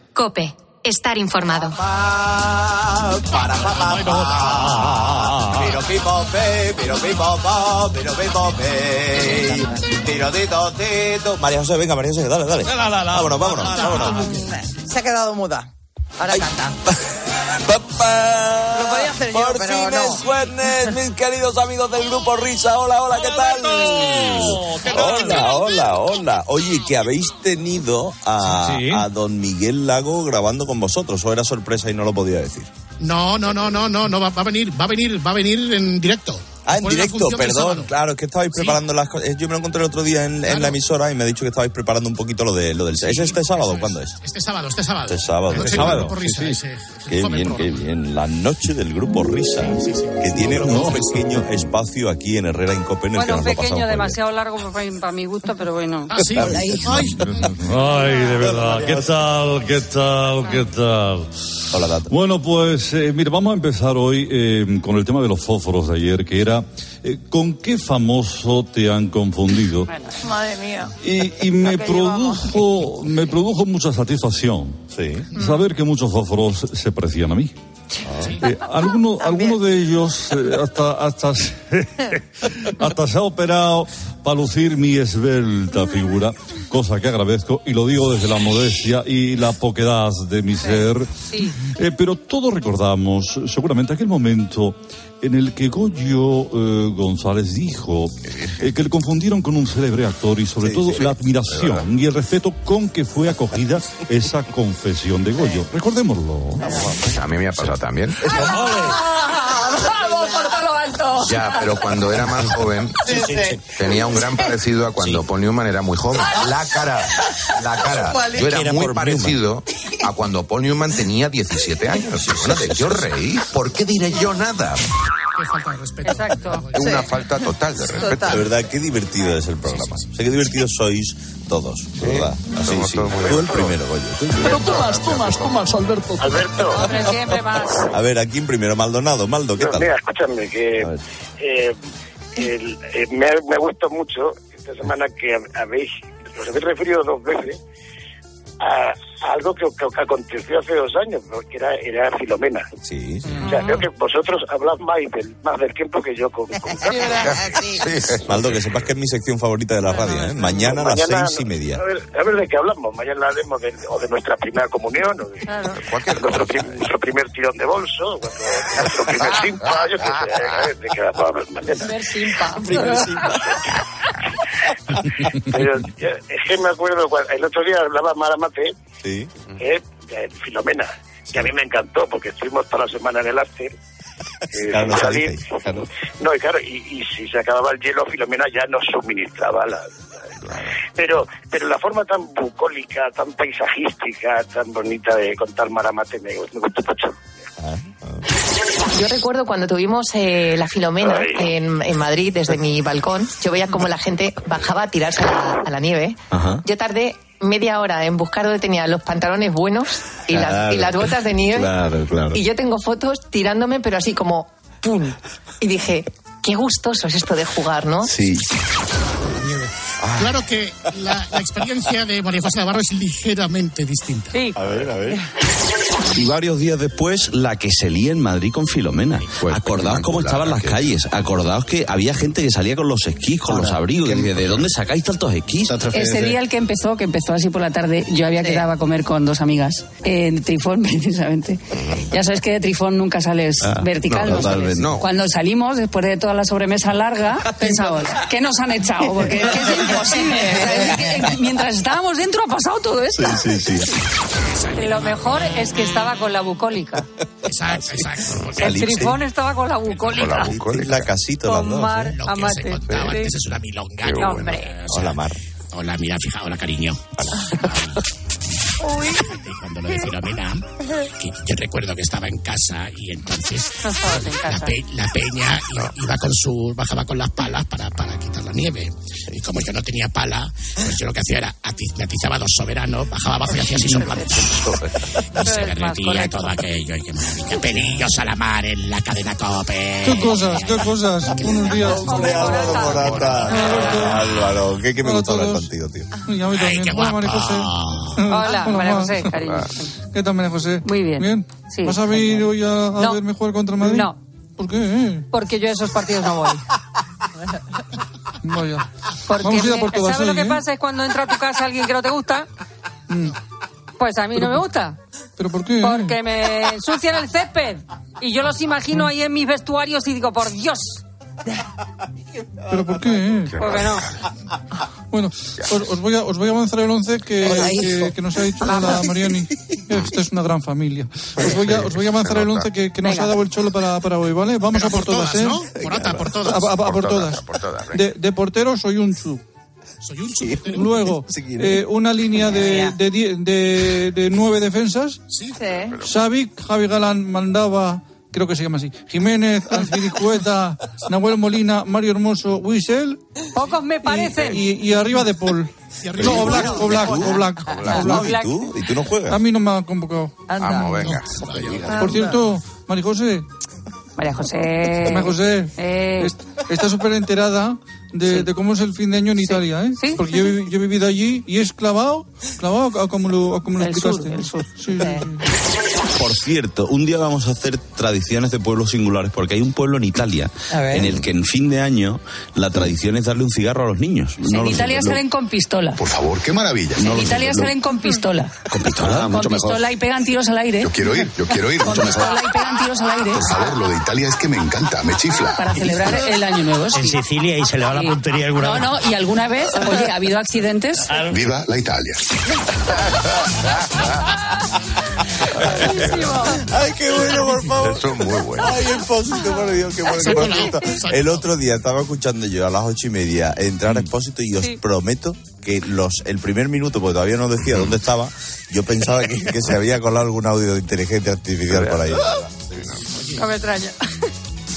Cope. Estar informado. Para. María José, venga, María José, dale, dale. Vámonos, vámonos, vámonos. Se ha quedado muda. Ahora canta. Papá. Lo podía hacer yo, Por pero fin no. es jueves, mis queridos amigos del grupo Risa. Hola, hola, ¿qué tal? Hola, hola, hola. Oye, que habéis tenido a, Sí. a don Miguel Lago grabando con vosotros, o era sorpresa y no lo podía decir. No, no, no, no, no, no va, va a venir, va a venir, va a venir en directo. Ah, en directo, perdón. Claro, es que estabais preparando las cosas. Yo me lo encontré el otro día en, en la emisora y me ha dicho que estabais preparando un poquito lo, de, lo del... ¿Es este sábado? ¿Cuándo es? Este sábado, este sábado. Este sábado. Este del sábado. Grupo Risa, ese- Qué bien, qué bien. La noche del grupo Risa, que tiene un pequeño espacio aquí en Herrera en Cope en el que Bueno, nos lo pasamos pequeño, demasiado largo para, para mi gusto, pero bueno. Ah, sí. Ay, de verdad. ¿Qué tal? ¿Qué tal? ¿Qué tal? Hola. Bueno, pues, eh, mira, vamos a empezar hoy eh, con el tema de los fósforos de ayer, que era eh, ¿con qué famoso te han confundido? Madre mía. Y, y me produjo, me produjo mucha satisfacción saber que muchos fósforos se parecían a mí. Eh, alguno, alguno de ellos eh, hasta, hasta, se, hasta se ha operado para lucir mi esbelta figura, cosa que agradezco y lo digo desde la modestia y la poquedad de mi ser. Eh, pero todos recordamos seguramente aquel momento en el que Goyo eh, González dijo eh, que le confundieron con un célebre actor y sobre todo la admiración y el respeto con que fue acogida esa confesión de Goyo. Recordémoslo. A mí me ha pasado también. Ya, pero cuando era más joven Sí, sí, sí. tenía un gran parecido a cuando Paul Newman era muy joven. La cara, la cara. Yo Era era muy parecido a cuando Paul Newman tenía 17 años. Bueno, de yo reí. ¿Por qué diré yo nada? Qué falta de respeto. Exacto. Es una falta total de respeto. De verdad, qué divertido es el programa. Sé qué divertidos sois todos, ¿verdad? Así, sí. todos Tú el primero, Goyo. tú el Pero primero. tú más, tú más, tú más, Alberto. Alberto. Hombre, siempre más. A ver, aquí en primero, Maldonado. Maldo, ¿qué No, tal? Mira, escúchame, que eh, el- eh, me, ha, me ha gustado mucho esta semana que habéis, os habéis referido dos veces a, a algo que, que aconteció hace dos años, ¿no? que era, era Filomena. Sí, sí. O sea, creo que vosotros habláis más del, más del tiempo que yo con, con Maldo, que sepas que es mi sección favorita de la radio, ¿eh? Mañana a las Mañana, seis y media. A ver, a ver de qué hablamos. Mañana hablaremos de, o de nuestra primera comunión, o de nuestro, nuestro primer tirón de bolso, o nuestro, nuestro primer simpa, yo qué sé, a ver de qué vamos a hablar mañana. Primer simpa. Pero yo, es que me acuerdo, cuando- el otro día hablaba Mara Mate, Sí. eh, Filomena, que a mí me encantó porque estuvimos toda la semana en el after. eh, Claro, lo salir. claro. No, y claro, y, y si se acababa el hielo, Filomena ya nos suministraba la... Pero, pero la forma tan bucólica, tan paisajística, tan bonita de contar Maramate me, me gustó mucho. Yo recuerdo cuando tuvimos eh, la Filomena en, en Madrid desde mi balcón, yo veía como la gente bajaba a tirarse a la, a la nieve. Yo tardé media hora en buscar donde tenía los pantalones buenos y, las, y las botas de nieve. Claro, claro. Y yo tengo fotos tirándome, pero así como ¡pum! Y dije, qué gustoso es esto de jugar, ¿no? Sí. Claro que la, la experiencia de María José Navarro es ligeramente distinta. A ver, a ver. Y varios días después, la que se lía en Madrid con Filomena. Acordaos cómo estaban las calles. Acordaos que había gente que salía con los esquís, con los abrigos. Y dice, ¿de dónde sacáis tantos esquís? Ese día el que empezó, que empezó así por la tarde, yo había quedado a comer con dos amigas en Trifón, precisamente. Ya sabes que de Trifón nunca sales Ah, vertical. no, no sales. No. Cuando salimos, después de toda la sobremesa larga, pensamos, ¿qué nos han echado? Porque es que es imposible. Es que mientras estábamos dentro ha pasado todo esto. Sí, sí, sí. Lo mejor es que estaba con la bucólica. Exacto, exacto. El Trifón estaba con la bucólica. La casita, las Con dos. Mar ¿eh? Amate. contaba antes es una milonga. Que, bueno. Hola, Mar. Hola, mira, fija, hola, cariño. Y cuando lo de Filomena, que yo recuerdo que estaba en casa y entonces la, pe- la peña iba- con su, bajaba con las palas para, para quitar la nieve. Y como yo no tenía pala, pues yo lo que hacía era ati- me atizaba dos soberanos, bajaba abajo y hacía así soplando. Y se derretía todo aquello. Y qué maravilla. Pelillos a la mar en la cadena cope. ¿Qué cosas? ¿Qué cosas? Buenos días. Álvaro, que, que me gusta hablar contigo, tío. Y a mí también. Hola, María José. Cariño. ¿Qué tal, María José? Muy bien. ¿Bien? Sí, ¿Vas a venir hoy a, a No. verme jugar contra Madrid? No. ¿Por qué? Porque yo a esos partidos no voy. Vaya. Porque Vamos a ir a por todas ¿Sabes lo que ¿eh? pasa? Es cuando entra a tu casa alguien que no te gusta, Mm. pues a mí no me gusta. ¿Pero por qué? Porque me ensucian el césped. Y yo los imagino ahí en mis vestuarios y digo, por Dios. ¿Pero por qué? Porque no. Bueno, os, os voy a, os voy a avanzar el 11 que, nos ha dicho la Mariani. Esta es una gran familia. Os voy a, os voy a avanzar el 11 que, que nos Venga. ha dado el cholo para, para hoy, ¿vale? Vamos a por, por todas, todas, ¿eh? ¿no? Morata, por todas. A, a- a por, Por todas, por de, de portero soy un chu. Soy un Luego, eh, una línea de, de, die- de, de nueve defensas. Sí. Savic, Javi Galán mandaba, creo que se llama así. Jiménez, Azpilicueta, Nahuel Molina, Mario Hermoso, Wisel. Pocos me parecen. Y, y arriba de Paul. arriba No, o Black, o Black, o Black. o Black. ¿Y tú? ¿Y tú no juegas? A mí no me ha convocado. Vamos, venga. Por cierto, María José. María José. María José. Eh. est- Está súper enterada de, de cómo es el fin de año en Italia, ¿eh? Porque yo, yo he vivido allí y es clavado, clavado a como lo, a como lo El sur, explicaste. el sur. Sí, sí, sí. Por cierto, un día vamos a hacer tradiciones de pueblos singulares, porque hay un pueblo en Italia en el que en fin de año la tradición es darle un cigarro a los niños. No en lo sé, Italia lo- salen con pistola. Por favor, qué maravilla. en Italia salen con pistola. Con pistola, con mucho mejor. pistola y pegan tiros al aire. Yo quiero ir, yo quiero ir, Con mucho mejor. pistola y pegan tiros al aire. Por favor, lo de Italia es que me encanta, me chifla. Para celebrar el año nuevo. sí. En Sicilia y se le va la Sí. puntería alguna No, vez. no, y alguna vez, oye, ha habido accidentes. Viva la Italia. Ay, qué bueno, por favor. Eso es muy bueno. Ay, el Expósito, por Dios, qué bueno. el otro día estaba escuchando yo a las ocho y media entrar a Expósito y os prometo que los el primer minuto, porque todavía no decía dónde estaba, yo pensaba que, que se había colado algún audio de inteligencia artificial por ahí. No me extraña.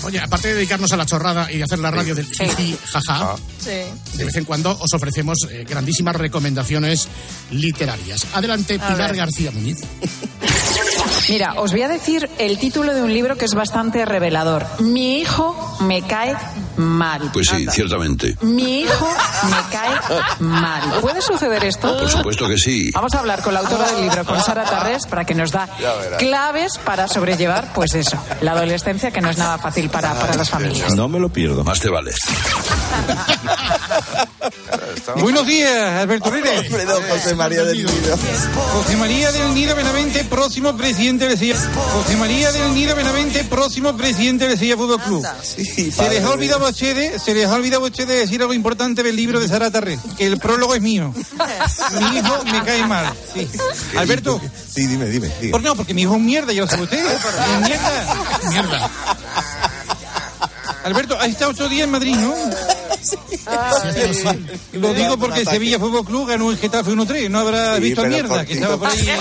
Oye, aparte de dedicarnos a la chorrada y de hacer la radio del jiji, jaja, Sí. de vez en cuando os ofrecemos eh, grandísimas recomendaciones literarias. Adelante, A Pilar ver. García Muñiz. Mira, os voy a decir el título de un libro que es bastante revelador. Mi hijo me cae mal. Pues sí, Anda. ciertamente. Mi hijo me cae mal. ¿Puede suceder esto? Por supuesto que sí. Vamos a hablar con la autora del libro, con Sara Tarrés, para que nos da claves para sobrellevar, pues eso, la adolescencia que no es nada fácil para, para las familias. No me lo pierdo. Más te vale. Buenos días, Alberto Reyes. José María del Nido. José María del Nido Benavente, próximo presidente de Sevilla. José María del Nido Benavente, próximo presidente de Sevilla Fútbol Club. Se les ha olvidado a ustedes, se les ha olvidado a decir algo importante del libro de Sara Tarré, que el prólogo es mío. Mi hijo me cae mal. Sí. Alberto, Sí, dime, dime. dime. ¿por qué no? Porque mi hijo es un mierda, ya lo sabe usted. Es mierda. Mierda. Alberto, has estado otro día en Madrid, ¿no? Lo digo porque Sevilla Fútbol Club ganó el Getafe 1-3. No habrá Sí, visto a mierda, que estaba por ahí.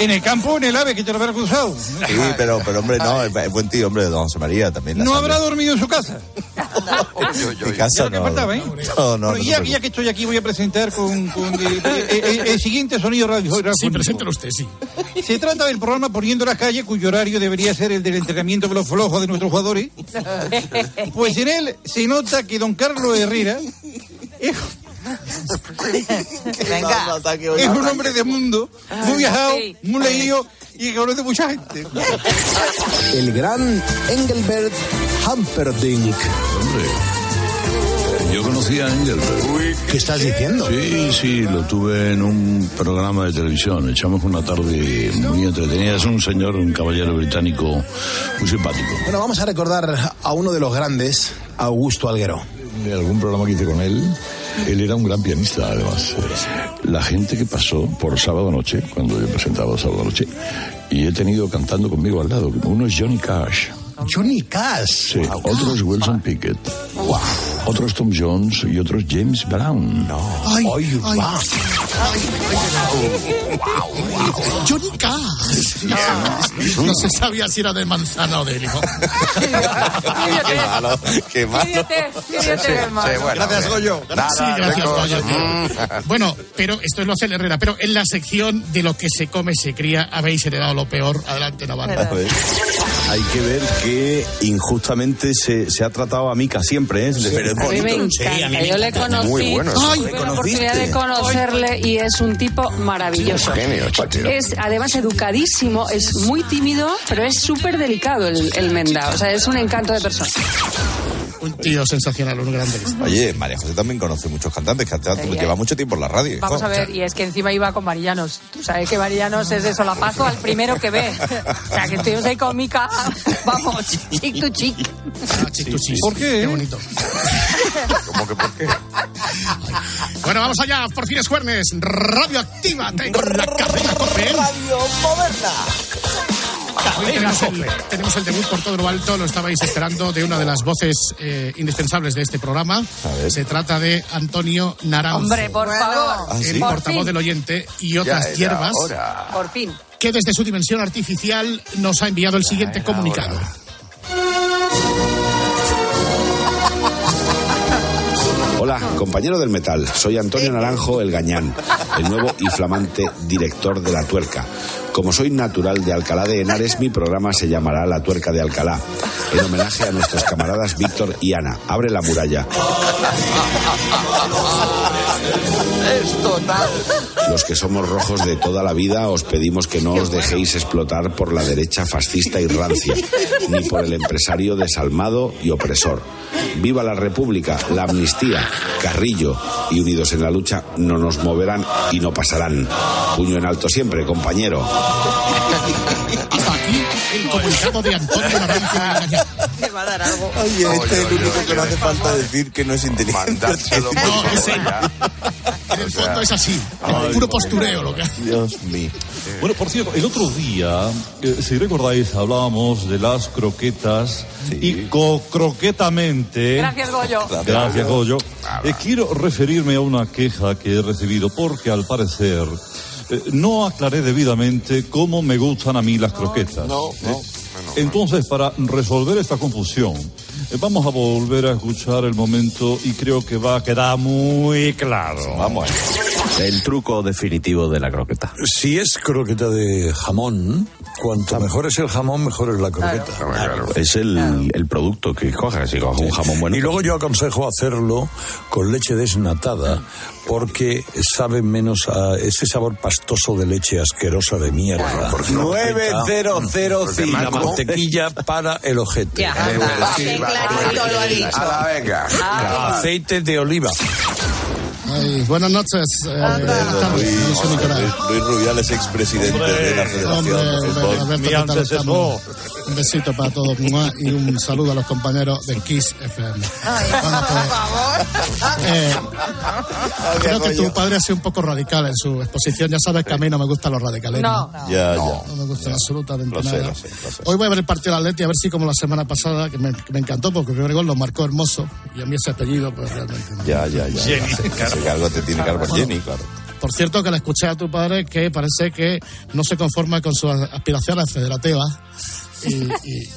En el campo, en el ave, que te lo habrá cruzado. Sí, pero, pero hombre, no, es, buen tío, hombre, don José María también. No sangre. habrá dormido en su casa. Mi casa no. faltaba, ¿eh? No, Bueno, ya, que estoy aquí, voy a presentar con, con el, el- el- el siguiente sonido radio. Sí, preséntelo usted, sí. Se trata del programa Poniendo las calles, cuyo horario debería ser el del entrenamiento de los flojos de nuestros jugadores. Pues en él se nota que don Carlos Herrera es, Venga. es un hombre de mundo, muy viajado, muy leído y que conoce mucha gente. El gran Engelbert Humperdinck. Conocí a Engelbert. ¿Qué estás diciendo? Sí, sí, lo tuve en un programa de televisión. Echamos una tarde muy entretenida. Es un señor, un caballero británico muy simpático. Bueno, vamos a recordar a uno de los grandes, Augusto Alguero. De algún programa que hice con él, él era un gran pianista, además. La gente que pasó por sábado noche, cuando yo presentaba sábado noche, y he tenido cantando conmigo al lado. Uno es Johnny Cash. Johnny Cash. Sí, otro es Wilson Pickett. Otro es Tom Jones y otro es James Brown. Ay, Ay, ay. va. Johnny Cash. No se sabía si era de manzana o de limón. Qué malo, qué malo. Gracias, Goyo. Sí, gracias, Goyo. Bueno, pero esto es lo hace el Herrera. Pero en la sección de lo que se come, se cría, habéis heredado lo peor. Adelante, Navarro. Hay que ver que injustamente se, se ha tratado a Mica siempre, ¿eh? Pero es A mí me bonito. encanta. Yo le conocí, Muy bueno. tuve ¿Le la oportunidad de conociste? conocerle y es un tipo maravilloso. Es además educadísimo, es muy tímido, pero es súper delicado el, el Menda. O sea, es un encanto de persona. Un tío sensacional, un grande. Oye, María José también conoce muchos cantantes, que ha- lleva mucho tiempo en la radio. Vamos hijo. a ver, y es que encima iba con Marillanos. Tú sabes que Marillanos es de solapazo al primero que ve. O sea, que estuvimos ahí con Mica, vamos, chic to chic. ¿Por qué? Qué bonito. ¿Cómo que por qué? Bueno, vamos allá. Por fin es jueves. Radioactiva. Tengo la cadena Cope. Radio Moderna. Hoy tenemos el, tenemos el debut por todo lo alto, lo estabais esperando, de una de las voces eh, indispensables de este programa. Se trata de Antonio Naranjo. Hombre, por favor. Ah, el Por portavoz fin. del oyente y otras hierbas, Por fin. que desde su dimensión artificial nos ha enviado el siguiente comunicado. Hola, compañero del metal. Soy Antonio Naranjo El Gañán, el nuevo y flamante director de La Tuerca. Como soy natural de Alcalá de Henares, mi programa se llamará La Tuerca de Alcalá, en homenaje a nuestros camaradas Víctor y Ana. Abre la muralla. Es total. Los que somos rojos de toda la vida os pedimos que no os dejéis explotar por la derecha fascista y rancia, ni por el empresario desalmado y opresor. Viva la República, la amnistía, Carrillo y unidos en la lucha no nos moverán y no pasarán. Puño en alto siempre, compañero. Hasta aquí el comunicado de Antonio Naranjo. Me va a dar algo. Oye, este es el único que no hace falta decir que no es inteligente. No, es él. En el fondo es así. Ay, puro postureo lo que Dios mío. Bueno, por cierto, el otro día, eh, si recordáis, hablábamos de las croquetas y co-croquetamente. Gracias, Goyo. Gracias, Goyo. Eh, quiero referirme a una queja que he recibido porque al parecer eh, no aclaré debidamente cómo me gustan a mí las croquetas. No, no. Entonces, para resolver esta confusión, eh, vamos a volver a escuchar el momento y creo que va a quedar muy claro. Vamos. El truco definitivo de la croqueta. Si es croqueta de jamón, cuanto mejor es el jamón, mejor es la croqueta. Es el, el producto que cojas. Si coges un jamón bueno. Y luego yo aconsejo hacerlo con leche desnatada porque sabe menos a ese sabor pastoso de leche asquerosa de mierda. Porque la croqueta- 9005. La mantequilla para el ojete. Ya, anda, qué clarito lo ha dicho. A la venga. Aceite de oliva. Ay, buenas noches. eh, Nicolás. Luis, Luis Rubiales, expresidente de la Federación Hombre, de hombre, Fútbol. Alberto, ¿qué tal estamos? Un besito para todos y un saludo a los compañeros de Kiss FM. Bueno, pues, eh, creo que tu padre ha sido un poco radical en su exposición. Ya sabes que a mí no me gustan los radicales. No. Ya, ya. No me gustan absolutamente Lo sé, nada. lo sé, lo sé. Hoy voy a ver el partido del Atleti a ver si como la semana pasada, que me, que me encantó porque el primer gol lo marcó hermoso y a mí ese apellido pues realmente no. Ya, ya, ya. Jenny, ya claro. que algo te tiene que dar por Bueno, Jenny, claro. Por cierto, que le escuché a tu padre que parece que no se conforma con sus aspiraciones federativas. Y, y-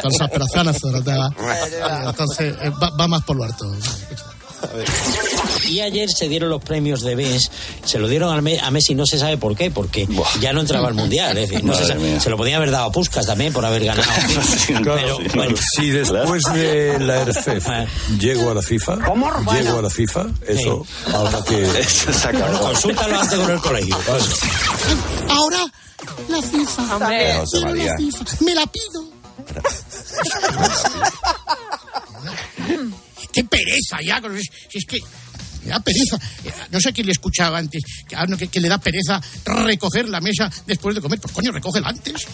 con sus aspiraciones federativas. Y entonces, eh, va, va más por lo harto. Y ayer se dieron los premios de BES, se lo dieron a Messi, no se sabe por qué, porque ya no entraba al Mundial. Es decir, no se, sabe- lo podía haber dado a Puskas también por haber ganado. Pero, bueno, Si después de la RFEF llego a la FIFA, llego a la FIFA, eso habrá que... Bueno, consúltalo antes con el colegio. Ahora, la FIFA. Hombre. Quiero José la María. FIFA. Me la pido. Qué pereza ya. Si es que me da pereza. Eh, No sé quién le escuchaba antes, que, ah, no, que, que le da pereza recoger la mesa después de comer. Pues coño, recógela antes.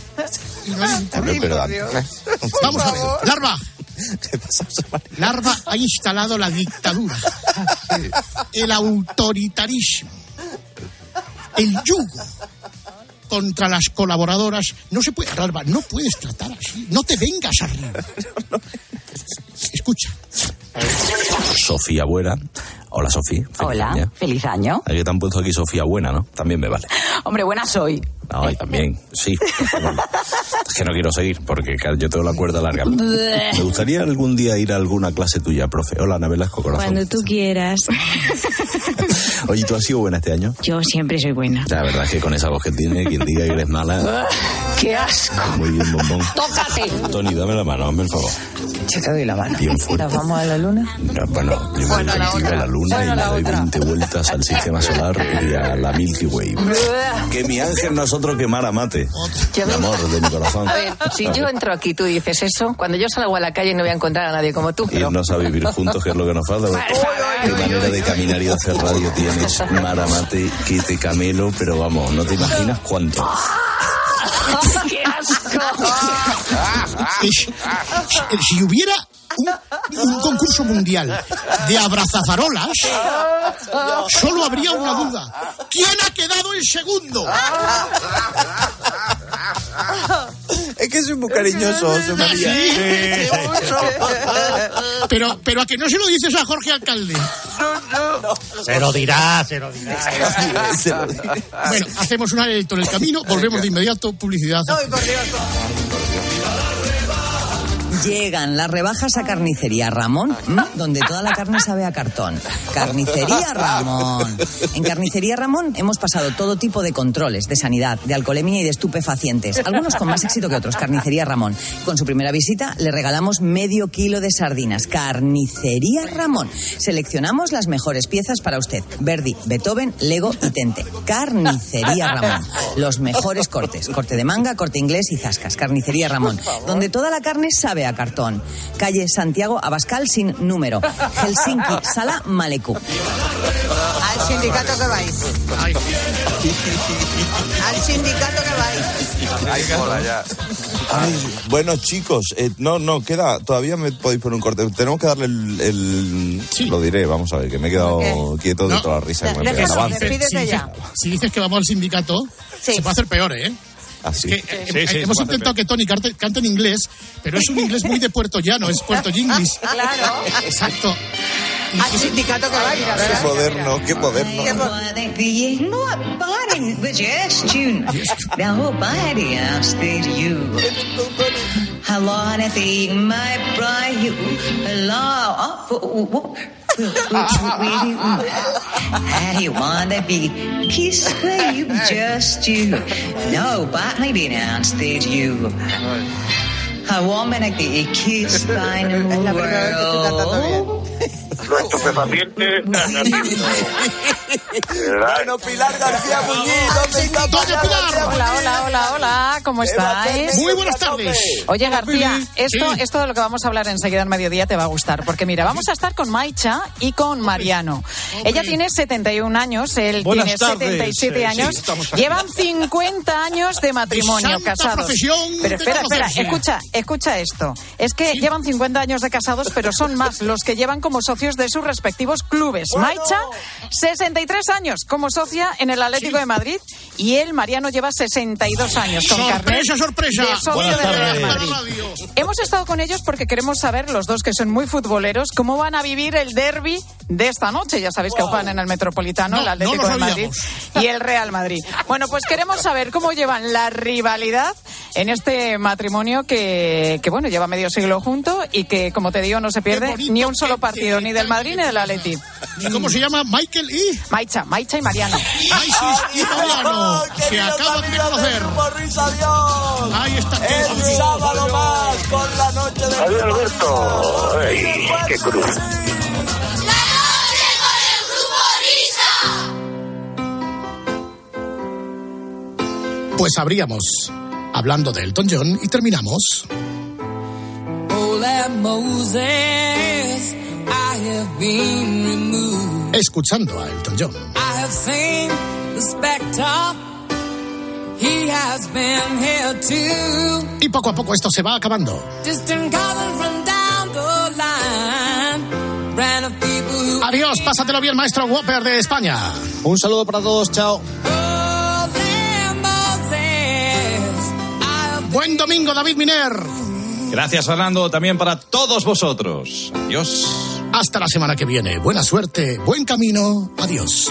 Y no ningún problema. Vamos a ver. Larva. Larva ha instalado la dictadura, el autoritarismo, el yugo contra las colaboradoras. No se puede, no puedes tratar así. No te vengas arriba. Escucha. Sofía Buena. Hola, Sofía. Feliz Hola, año. feliz año. Aquí te han puesto aquí Sofía Buena, ¿no? También me vale. Hombre, buena soy. No, y también, sí. es que no quiero seguir porque yo tengo la cuerda larga. Me gustaría algún día ir a alguna clase tuya, profe. Hola, Ana Velasco, corazón. Cuando tú quieras. Oye, ¿tú has sido buena este año? Yo siempre soy buena. La verdad es que con esa voz que tiene, quien diga que eres mala, ¡Qué asco! muy bien, bombón. ¡Tócate! Tony, dame la mano, hazme el favor. Yo te doy la mano. Bien fuerte. ¿Nos vamos a la luna? No, bueno, yo me doy contigo a la luna Bueno, y le doy otra. 20 vueltas al sistema solar y a la Milky Way. Que mi ángel no es otro que Mara Mate. Mi amor de mi corazón. A ver, si yo entro aquí tú dices eso, cuando yo salgo a la calle no voy a encontrar a nadie como tú. Pero... Irnos a vivir juntos, que es lo que nos falta. Qué manera de caminar y de hacer radio tienes, Mara Mate, que te camelo, pero vamos, no te imaginas cuánto. ¡Qué asco! Es- si hubiera un, un concurso mundial de abrazafarolas, solo habría una duda. ¿Quién ha quedado en segundo? Es que soy muy cariñoso, José María. Sí. Pero, pero a que no se lo dices a Jorge Alcalde. Se lo dirá, se lo dirá. Bueno, hacemos un alto en el camino, volvemos de inmediato, publicidad. Llegan las rebajas a Carnicería Ramón, donde toda la carne sabe a cartón. Carnicería Ramón. En Carnicería Ramón hemos pasado todo tipo de controles de sanidad, de alcoholemia y de estupefacientes, algunos con más éxito que otros. Carnicería Ramón. Con su primera visita le regalamos medio kilo de sardinas. Carnicería Ramón. Seleccionamos las mejores piezas para usted. Verdi, Beethoven, Lego y Tente. Carnicería Ramón. Los mejores cortes. Corte de manga, corte inglés y zascas. Carnicería Ramón. Donde toda la carne sabe a cartón. Calle Santiago Abascal sin número. Helsinki, Sala Malecu. Al sindicato que vais. Al sindicato que vais. Ay, hola, ya. Ay, bueno, chicos, eh, no, no, queda, todavía me podéis poner un corte. Tenemos que darle el, el- lo diré, vamos a ver, que me he quedado quieto de No. toda la risa que me si, dices, si dices que vamos al sindicato, se puede hacer peor, ¿eh? Así. Que, eh, eh, hemos intentado que Tony cante, cante en inglés, pero es un inglés muy de Puerto Llano, es Puerto English. Claro. Exacto. Al sindicato que vais. Qué moderno, qué moderno. Nobody and you wanna be kissed by you, just you. No, but maybe announced that you. A woman at the kiss by the world. Los estupefacientes. Bueno, Pilar García Muñiz, ¿dónde está Pilar Hola, hola, hola, hola, ¿cómo estáis? Muy buenas tardes. Oye, García, esto, esto de lo que vamos a hablar enseguida en mediodía te va a gustar, porque mira, vamos a estar con Maicha y con Mariano. Ella tiene 71 años, él Buenas tiene tardes. 77 Sí, años. sí. Llevan 50 años de matrimonio De casados. profesión Pero espera, espera, escucha, escucha esto. Es que llevan 50 años de casados, pero son más los que llevan como socios de sus respectivos clubes. Maicha, 63 años como socia en el Atlético de Madrid y él, Mariano, lleva 62 años con Sorpresa, sorpresa. de socio del Real. Madrid. Hemos estado con ellos porque queremos saber, los dos que son muy futboleros, cómo van a vivir el derby de esta noche. Ya sabéis que juegan en el Metropolitano, No, el Atlético no de Madrid y el Real Madrid. Bueno, pues queremos saber cómo llevan la rivalidad en este matrimonio que, que bueno, lleva medio siglo junto y que, como te digo, no se pierde ni un solo partido, ni del Madrid ni del Atleti. ¿Y cómo se llama? Michael y... Maicha, Maicha y Mariano. Maisis y Mariano. Se acaban de conocer. Ahí está. El sábado más con la noche de... Adiós, Alberto. Ay, qué cruz. Pues abríamos hablando de Elton John y terminamos Oh, Moses, escuchando a Elton John. I have seen the specter. He has been here too. Y poco a poco esto se va acabando. Adiós, pásatelo bien, maestro Whopper de España. Un saludo para todos, chao. Buen domingo, David Miner. Gracias, Fernando, también para todos vosotros. Adiós. Hasta la semana que viene. Buena suerte, buen camino. Adiós.